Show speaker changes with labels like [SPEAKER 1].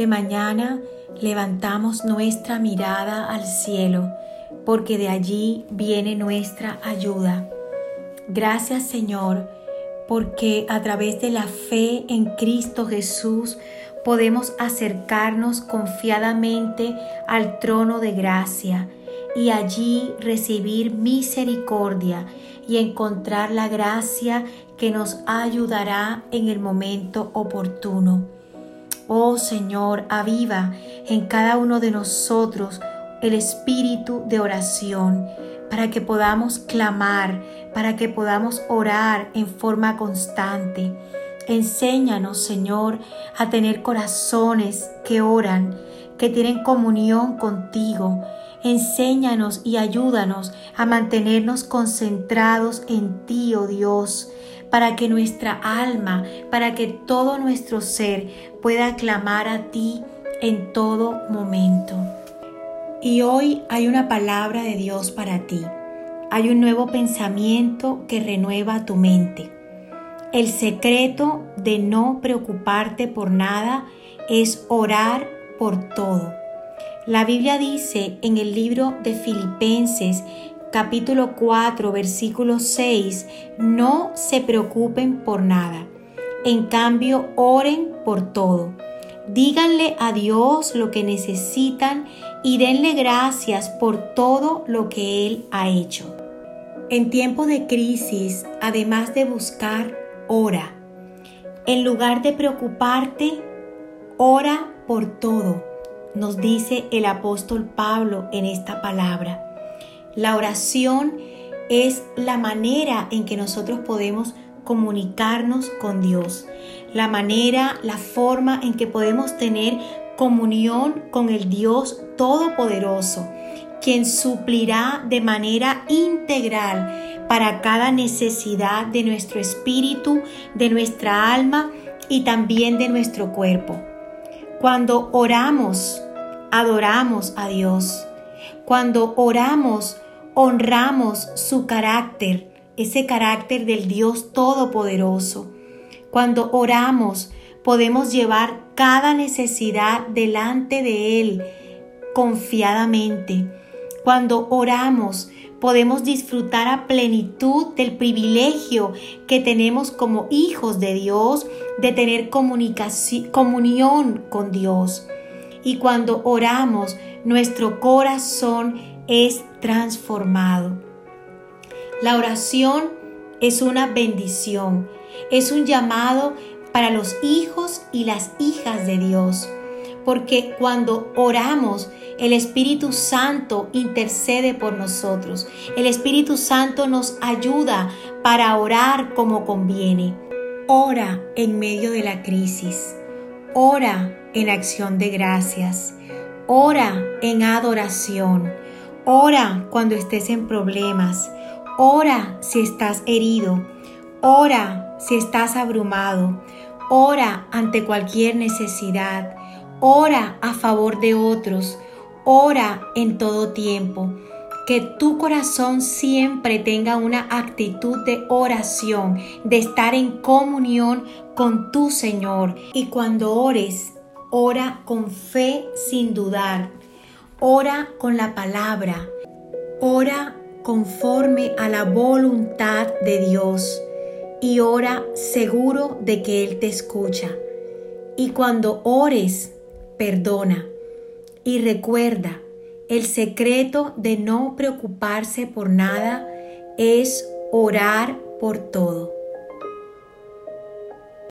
[SPEAKER 1] de mañana levantamos nuestra mirada al cielo, porque de allí viene nuestra ayuda. Gracias Señor, porque a través de la fe en Cristo Jesús podemos acercarnos confiadamente al trono de gracia y allí recibir misericordia y encontrar la gracia que nos ayudará en el momento oportuno. Oh Señor, aviva en cada uno de nosotros el espíritu de oración para que podamos clamar, para que podamos orar en forma constante. Enséñanos, Señor, a tener corazones que oran, que tienen comunión contigo. Enséñanos y ayúdanos a mantenernos concentrados en ti, oh Dios, para que nuestra alma, para que todo nuestro ser pueda clamar a ti en todo momento. Y hoy hay una palabra de Dios para ti. Hay un nuevo pensamiento que renueva tu mente. El secreto de no preocuparte por nada es orar por todo. La Biblia dice en el libro de Filipenses capítulo 4 versículo 6, no se preocupen por nada. En cambio, oren por todo Díganle a Dios lo que necesitan y denle gracias por todo lo que Él ha hecho. En tiempo de crisis, además de buscar, ora. En lugar de preocuparte, ora por todo, nos dice el apóstol Pablo en esta palabra. La oración es la manera en que nosotros podemos comunicarnos con Dios, la manera, la forma en que podemos tener comunión con el Dios Todopoderoso, quien suplirá de manera integral para cada necesidad de nuestro espíritu, de nuestra alma y también de nuestro cuerpo. Cuando oramos, adoramos a Dios. Cuando oramos, honramos su carácter, ese carácter del Dios Todopoderoso. Cuando oramos, podemos llevar cada necesidad delante de Él confiadamente. Cuando oramos, podemos disfrutar a plenitud del privilegio que tenemos como hijos de Dios de tener comunión con Dios. Y cuando oramos, nuestro corazón es transformado. La oración es una bendición, es un llamado para los hijos y las hijas de Dios, porque cuando oramos, el Espíritu Santo intercede por nosotros. El Espíritu Santo nos ayuda para orar como conviene. Ora en medio de la crisis. Ora en acción de gracias. Ora en adoración. Ora cuando estés en problemas. Ora si estás herido. Ora si estás abrumado. Ora ante cualquier necesidad. Ora a favor de otros. Ora en todo tiempo. Que tu corazón siempre tenga una actitud de oración, de estar en comunión con tu Señor. Y cuando ores, ora con fe sin dudar. Ora con la palabra. Ora conforme a la voluntad de Dios y ora seguro de que Él te escucha. Y cuando ores, perdona. Y recuerda, el secreto de no preocuparse por nada es orar por todo.